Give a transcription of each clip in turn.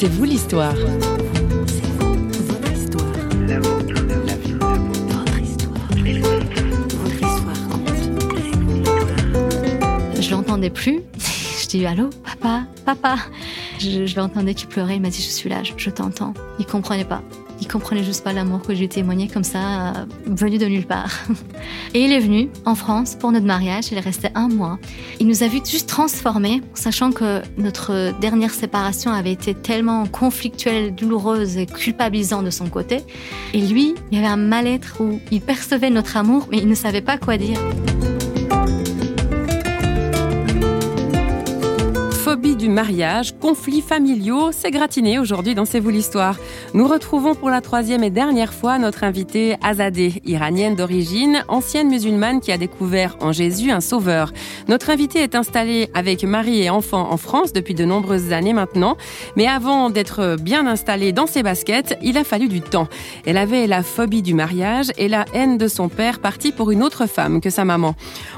C'est vous l'histoire. Je l'entendais plus. Je dis allô, papa, papa. Je, l'entendais qui pleurait. Il m'a dit je suis là, je, t'entends. Il comprenait pas. Il comprenait juste pas l'amour que je lui témoignais comme ça, venu de nulle part. Et il est venu en France pour notre mariage. Il est resté un mois. Il nous a vu juste transformés, sachant que notre dernière séparation avait été tellement conflictuelle, douloureuse et culpabilisante de son côté. Et lui, il y avait un mal-être où il percevait notre amour, mais il ne savait pas quoi dire. Du mariage, conflits familiaux, c'est gratiné aujourd'hui dans C'est vous l'histoire. Nous retrouvons pour la troisième et dernière fois notre invitée Azadeh, iranienne d'origine, ancienne musulmane qui a découvert en Jésus un sauveur. Notre invitée est installée avec mari et enfants en France depuis de nombreuses années maintenant, mais avant d'être bien installée dans ses baskets, il a fallu du temps. Elle avait la phobie du mariage et la haine de son père parti pour une autre femme que sa maman.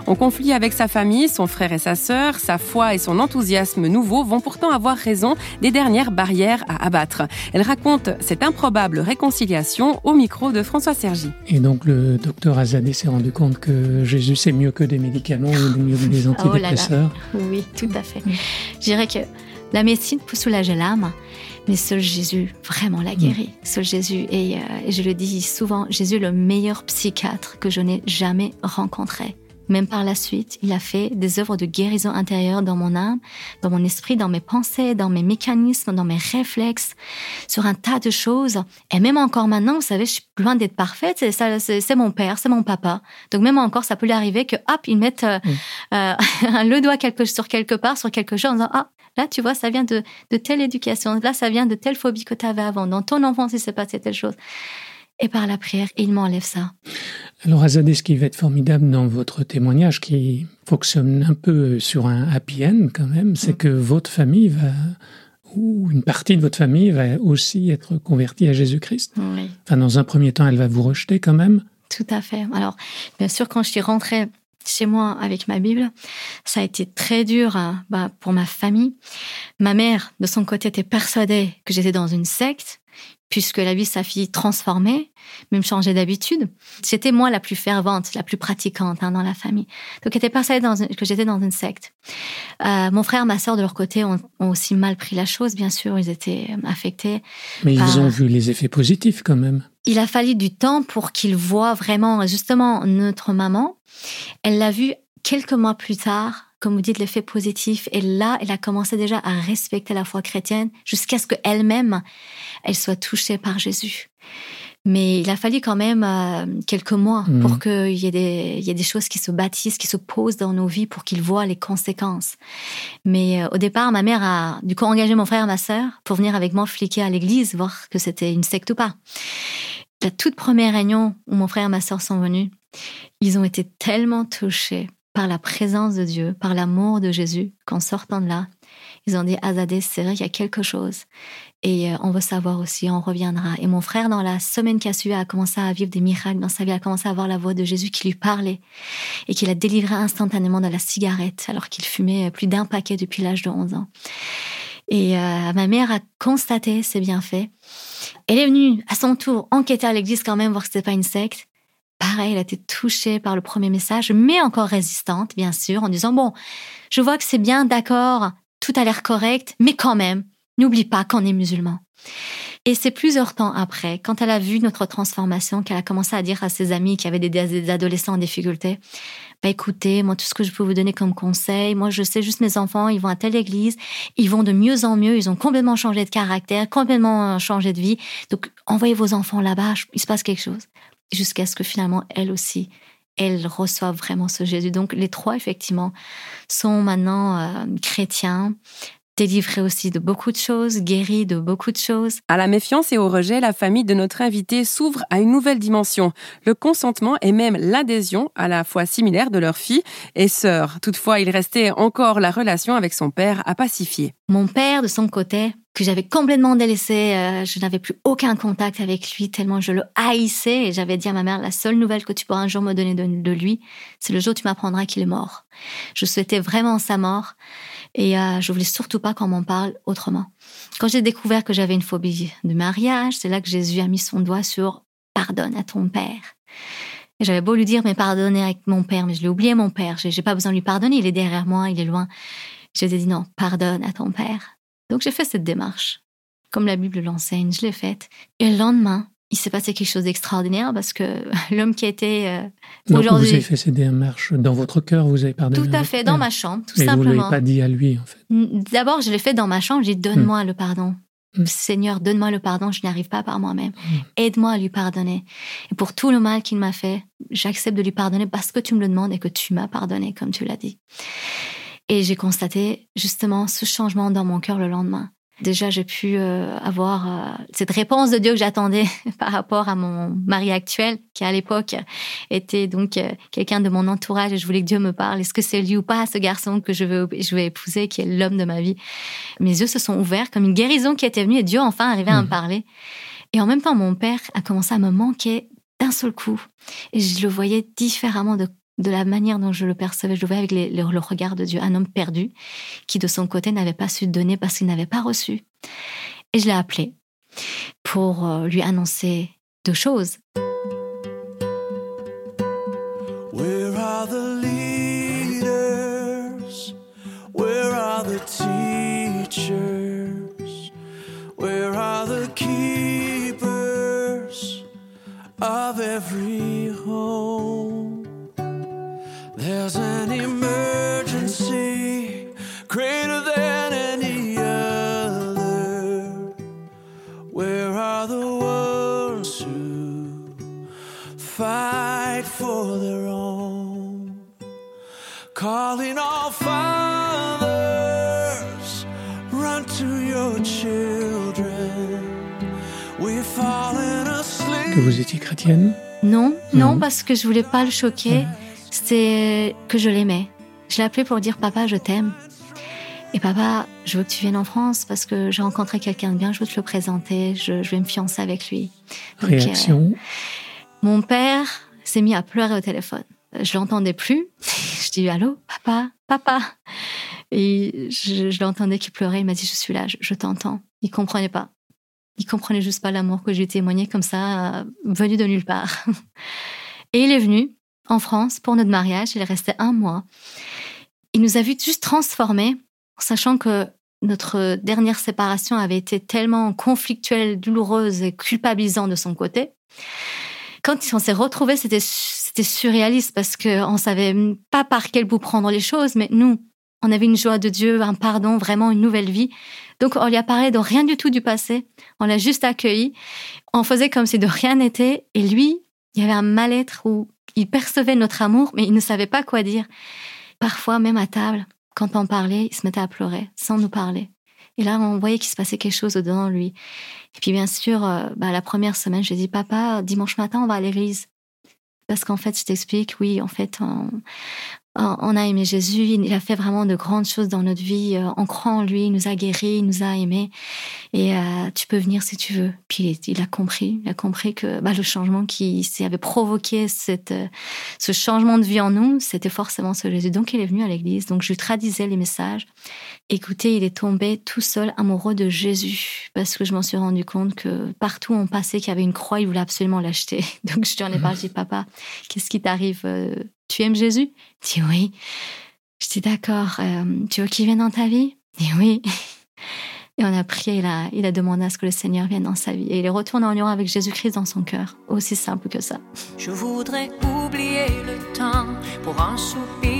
En conflit avec sa famille, son frère et sa sœur, sa foi et son enthousiasme nouveaux vont pourtant avoir raison des dernières barrières à abattre. Elle raconte cette improbable réconciliation au micro de François Sergi. Et donc le docteur Azadeh s'est rendu compte que Jésus c'est mieux que des médicaments ou mieux que des oh antidépresseurs. Oui, tout à fait. Je dirais que la médecine peut soulager l'âme, mais seul Jésus vraiment l'a guéri. Mm. Seul Jésus, et, euh, et je le dis souvent, Jésus est le meilleur psychiatre que je n'ai jamais rencontré. Même par la suite, il a fait des œuvres de guérison intérieure dans mon âme, dans mon esprit, dans mes pensées, dans mes mécanismes, dans mes réflexes, sur un tas de choses. Et même encore maintenant, vous savez, je suis loin d'être parfaite. C'est mon père, c'est mon papa. Donc même encore, ça peut lui arriver que, hop, il mette euh, euh, le doigt quelque, sur quelque part, sur quelque chose, en disant, ah, Là, tu vois, ça vient de, de telle éducation. Là, ça vient de telle phobie que tu avais avant. Dans ton enfance, il s'est passé telle chose et par la prière, il m'enlève ça. Alors Azadeh, ce qui va être formidable dans votre témoignage, qui fonctionne un peu sur un happy end quand même, c'est mm. que votre famille va, ou une partie de votre famille va aussi être convertie à Jésus-Christ. Oui. Enfin, dans un premier temps, elle va vous rejeter quand même. Tout à fait. Alors, bien sûr, quand je suis rentrée chez moi avec ma Bible, ça a été très dur hein, bah, pour ma famille. Ma mère, de son côté, était persuadée que j'étais dans une secte puisque la vie sa fille transformée, même changer d'habitude. C'était moi la plus fervente, la plus pratiquante hein, dans la famille. Donc, était persuadée dans que j'étais dans une secte. Euh, mon frère, ma sœur, de leur côté, ont, aussi mal pris la chose, bien sûr. Ils étaient euh, affectés. Mais ils ont vu les effets positifs quand même. Il a fallu du temps pour qu'ils voient vraiment, justement, notre maman. Elle l'a vu quelques mois plus tard comme vous dites, l'effet positif. Et là, elle a commencé déjà à respecter la foi chrétienne jusqu'à ce qu'elle-même, elle soit touchée par Jésus. Mais il a fallu quand même euh, quelques mois mhm. pour qu'il y, ait des, il y ait des choses qui se bâtissent, qui se posent dans nos vies pour qu'ils voient les conséquences. Mais euh, au départ, ma mère a du coup engagé mon frère et ma sœur pour venir avec moi fliquer à l'église, voir que c'était une secte ou pas. La toute première réunion où mon frère et ma sœur sont venus, ils ont été tellement touchés par la présence de Dieu, par l'amour de Jésus, qu'en sortant de là, ils ont dit Azadeh, c'est vrai qu'il y a quelque chose. Et euh, on veut savoir aussi, on reviendra. Et mon frère, dans la semaine qui a suivi, a commencé à vivre des miracles dans sa vie, a commencé à voir la voix de Jésus qui lui parlait et qui l'a délivré instantanément de la cigarette, alors qu'il fumait plus d'un paquet depuis l'âge de 11 ans. Et euh, ma mère a constaté ces bienfaits. Elle est venue à son tour enquêter à l'église quand même, voir que c'était pas une secte pareil, elle a été touchée par le premier message, mais encore résistante, bien sûr, en disant, bon, je vois que c'est bien, d'accord, tout a l'air correct, mais quand même, n'oublie pas qu'on est musulman. Et c'est plusieurs temps après, quand elle a vu notre transformation, qu'elle a commencé à dire à ses amis qui avaient des, adolescents en difficulté, bah écoutez, moi tout ce que je peux vous donner comme conseil, moi je sais juste mes enfants, ils vont à telle église, ils vont de mieux en mieux, ils ont complètement changé de caractère, complètement changé de vie. Donc envoyez vos enfants là-bas, il se passe quelque chose jusqu'à ce que finalement, elle aussi, elle reçoive vraiment ce Jésus. Donc les trois, effectivement, sont maintenant euh, chrétiens, délivrés aussi de beaucoup de choses, guéris de beaucoup de choses. À la méfiance et au rejet, la famille de notre invité s'ouvre à une nouvelle dimension, le consentement et même l'adhésion à la foi similaire de leur fille et sœur. Toutefois, il restait encore la relation avec son père à pacifier. Mon père, de son côté, j'avais complètement délaissé. Euh, je n'avais plus aucun contact avec lui tellement je le haïssais. Et j'avais dit à ma mère, la seule nouvelle que tu pourras un jour me donner de, lui, c'est le jour où tu m'apprendras qu'il est mort. Je souhaitais vraiment sa mort. Et euh, je voulais surtout pas qu'on m'en parle autrement. Quand j'ai découvert que j'avais une phobie de mariage, c'est là que Jésus a mis son doigt sur pardonne à ton père. J'avais beau lui dire, mais pardonner avec mon père, mais je l'ai oublié, mon père. J'ai pas besoin de lui pardonner, il est derrière moi, il est loin. Je lui ai dit, non, pardonne à ton père. Donc j'ai fait cette démarche. Comme la Bible l'enseigne, je l'ai faite. Et le lendemain, il s'est passé quelque chose d'extraordinaire parce que l'homme qui était euh, aujourd'hui. Vous avez fait cette démarche dans votre cœur, vous avez pardonné. Tout à fait, dans ma chambre, tout simplement. Mais vous l'avez pas dit à lui, en fait. D'abord, je l'ai fait dans ma chambre. J'ai dit donne-moi le pardon. Mm. Seigneur, donne-moi le pardon, je n'y arrive pas par moi-même. Mm. Aide-moi à lui pardonner. Et pour tout le mal qu'il m'a fait, j'accepte de lui pardonner parce que tu me le demandes et que tu m'as pardonné, comme tu l'as dit. Et j'ai constaté justement ce changement dans mon cœur le lendemain. Déjà, j'ai pu euh, avoir euh, cette réponse de Dieu que j'attendais par rapport à mon mari actuel, qui à l'époque était donc euh, quelqu'un de mon entourage et je voulais que Dieu me parle. Est-ce que c'est lui ou pas, ce garçon que je veux, je vais épouser, qui est l'homme de ma vie? Mes yeux se sont ouverts comme une guérison qui était venue et Dieu enfin arrivait à me mmh. parler. Et en même temps, mon père a commencé à me manquer d'un seul coup. Et je le voyais différemment de de la manière dont je le percevais. Je le voyais avec le, regard de Dieu, un homme perdu qui de son côté n'avait pas su donner parce qu'il n'avait pas reçu. Et je l'ai appelé pour euh, lui annoncer deux choses. Where are the leaders? Where are the teachers? Where are the keepers of every home? Que vous étiez chrétienne Non, non, mmh. parce que je voulais pas le choquer. Mmh c'était que je l'aimais. Je l'ai appelé pour dire papa, je t'aime. Et papa, je veux que tu viennes en France parce que j'ai rencontré quelqu'un de bien, je veux te le présenter, je, vais me fiancer avec lui. Réaction Mon père s'est mis à pleurer au téléphone. Je l'entendais plus. Je dis allô, papa, papa. Et je, l'entendais qui pleurait. Il m'a dit je suis là, je, t'entends. Il comprenait pas. Il comprenait juste pas l'amour que j'ai témoigné comme ça, venu de nulle part. Et il est venu en France pour notre mariage. Il restait un mois. Il nous a vu juste transformés, sachant que notre dernière séparation avait été tellement conflictuelle, douloureuse et culpabilisante de son côté. Quand on s'est retrouvés, c'était surréaliste parce que on savait pas par quel bout prendre les choses, mais nous, on avait une joie de Dieu, un pardon, vraiment une nouvelle vie. Donc on lui a parlé de rien du tout du passé, on l'a juste accueilli, on faisait comme si de rien n'était, et lui, il y avait un mal-être où il percevait notre amour, mais il ne savait pas quoi dire. Parfois, même à table, quand on parlait, il se mettait à pleurer sans nous parler. Et là, on voyait qu'il se passait quelque chose dedans lui. Et puis, bien sûr, euh, bah, la première semaine, j'ai dit, papa, dimanche matin, on va à l'église. Parce qu'en fait, je t'explique, oui, en fait, on, on a aimé Jésus, il a fait vraiment de grandes choses dans notre vie. Euh, on croit en lui, il nous a guéris, il nous a aimés. Et euh, tu peux venir si tu veux. Puis il, a compris, il a compris que bah, le changement qui avait provoqué cette, euh, ce changement de vie en nous, c'était forcément ce Jésus. Donc il est venu à l'église. Donc je lui traduisais les messages. Écoutez, il est tombé tout seul amoureux de Jésus parce que je m'en suis rendu compte que partout où on passait qu'il y avait une croix, il voulait absolument l'acheter. Donc je lui en ai parlé, je dis papa, qu'est-ce qui t'arrive tu aimes Jésus? Il dit oui. Je dis d'accord. Euh, tu veux qu'il vienne dans ta vie? Il dit oui. Et on a prié, il a, il a demandé à ce que le Seigneur vienne dans sa vie. Et il est retourné en union avec Jésus-Christ dans son cœur. Aussi simple que ça. Je voudrais oublier le temps pour un soupir,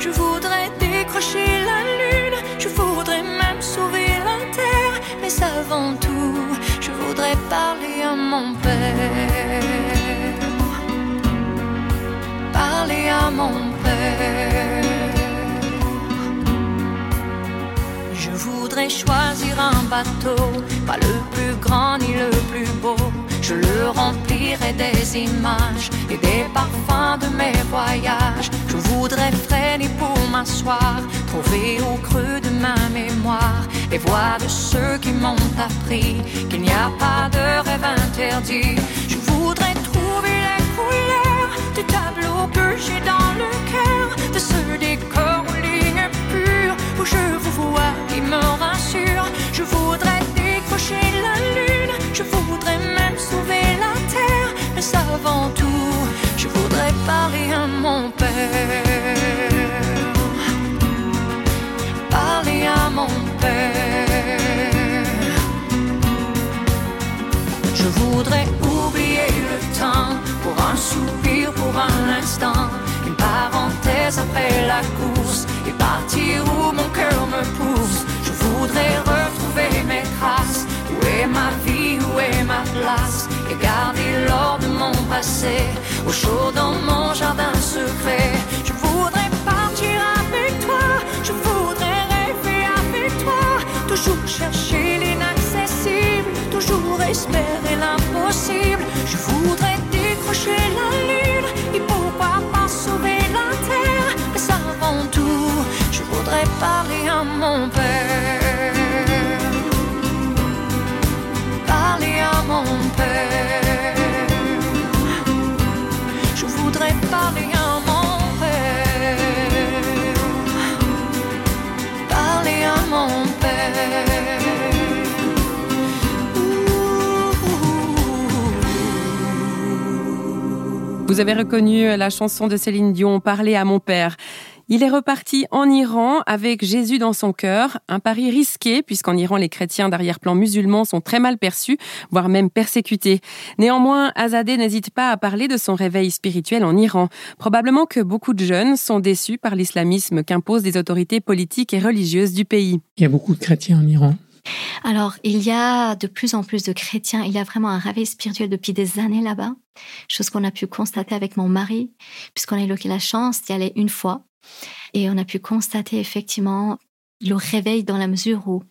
Je voudrais décrocher la lune, je voudrais même sauver la terre, mais avant tout, je voudrais parler à mon père. Parlez à mon père. Je voudrais choisir un bateau, pas le plus grand ni le plus beau. Je le remplirai des images et des parfums de mes voyages. Je voudrais freiner pour m'asseoir, trouver au creux de ma mémoire les voix de ceux qui m'ont appris qu'il n'y a pas de rêve interdit. Je voudrais trouver les couleurs au chaud dans mon jardin secret. Je voudrais partir avec toi, je voudrais rêver avec toi, toujours chercher l'inaccessible, toujours espérer l'impossible. Je voudrais décrocher la lune et pouvoir pas sauver la terre. Mais avant tout, je voudrais parler à mon père. Vous avez reconnu la chanson de Céline Dion, Parler à mon père. Il est reparti en Iran avec Jésus dans son cœur, un pari risqué puisqu'en Iran les chrétiens d'arrière-plan musulmans sont très mal perçus, voire même persécutés. Néanmoins, Azadeh n'hésite pas à parler de son réveil spirituel en Iran. Probablement que beaucoup de jeunes sont déçus par l'islamisme qu'imposent les autorités politiques et religieuses du pays. Il y a beaucoup de chrétiens en Iran. Alors, il y a de plus en plus de chrétiens. Il y a vraiment un réveil spirituel depuis des années là-bas. Chose qu'on a pu constater avec mon mari, puisqu'on a eu la chance d'y aller une fois. Et on a pu constater effectivement le réveil dans la mesure où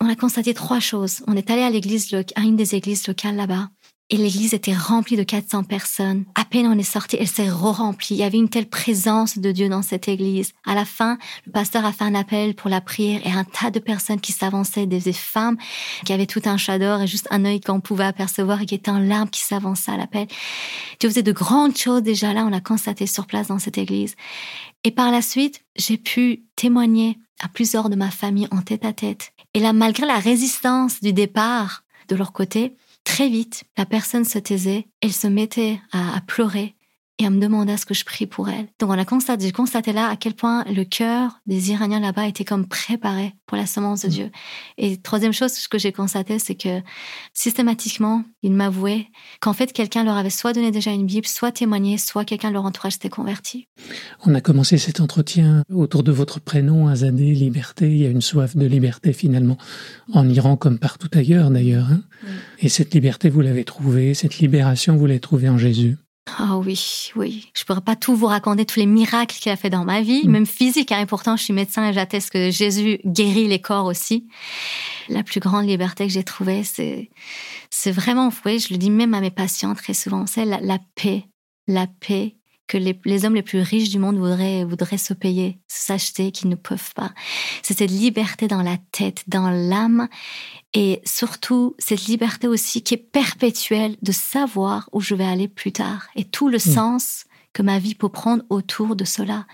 on a constaté trois choses. On est allé à l'église, à une des églises locales là-bas. Et l'église était remplie de 400 personnes. À peine on est sorti, elle s'est re-remplie. Il y avait une telle présence de Dieu dans cette église. À la fin, le pasteur a fait un appel pour la prière et un tas de personnes qui s'avançaient, des femmes qui avaient tout un chador et juste un œil qu'on pouvait apercevoir et qui étaient en larmes qui s'avançaient à l'appel. Dieu faisait de grandes choses déjà là, on a constaté sur place dans cette église. Et par la suite, j'ai pu témoigner à plusieurs de ma famille en tête à tête. Et là, malgré la résistance du départ de leur côté, Très vite, la personne se taisait, elle se mettait à, pleurer et à me demander à ce que je prie pour elle. Donc on a constaté, j'ai constaté là à quel point le cœur des Iraniens là-bas était comme préparé pour la semence de mm. Dieu. Et troisième chose que j'ai constaté, c'est que systématiquement, ils m'avouaient qu'en fait quelqu'un leur avait soit donné déjà une Bible, soit témoigné, soit quelqu'un de leur entourage s'était converti. On a commencé cet entretien autour de votre prénom, Azadeh, liberté. Il y a une soif de liberté finalement en Iran comme partout ailleurs d'ailleurs. Hein. Et cette liberté, vous l'avez trouvée, cette libération, vous l'avez trouvée en Jésus. Ah oui, oui. Je pourrais pas tout vous raconter tous les miracles qu'il a fait dans ma vie, mm. même physique. Hein, et pourtant, je suis médecin et j'atteste que Jésus guérit les corps aussi. La plus grande liberté que j'ai trouvée, c'est, c'est vraiment, oui, je le dis même à mes patients très souvent, c'est la, la paix, la paix que les, hommes les plus riches du monde voudraient, voudraient se payer, s'acheter, qu'ils ne peuvent pas. C'est cette liberté dans la tête, dans l'âme, et surtout cette liberté aussi qui est perpétuelle de savoir où je vais aller plus tard, et tout le mm. sens que ma vie peut prendre autour de cela.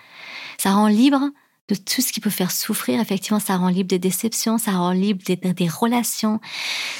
Ça rend libre de tout ce qui peut faire souffrir. Effectivement, ça rend libre des déceptions, ça rend libre des, des relations,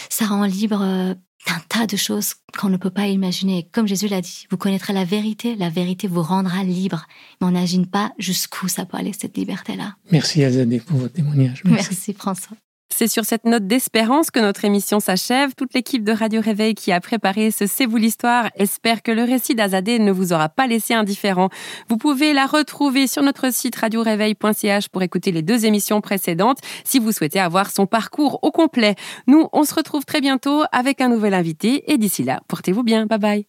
ça rend libre euh, un tas de choses qu'on ne peut pas imaginer. Comme Jésus l'a dit, vous connaîtrez la vérité, la vérité vous rendra libre. Mais on n'imagine pas jusqu'où ça peut aller, cette liberté-là. Merci Azadé pour votre témoignage. Merci, Merci François. C'est sur cette note d'espérance que notre émission s'achève. Toute l'équipe de Radio Réveil qui a préparé ce C'est vous l'histoire espère que le récit d'Azadé ne vous aura pas laissé indifférent. Vous pouvez la retrouver sur notre site radioréveil.ch pour écouter les deux émissions précédentes si vous souhaitez avoir son parcours au complet. Nous, on se retrouve très bientôt avec un nouvel invité et d'ici là, portez-vous bien. Bye bye.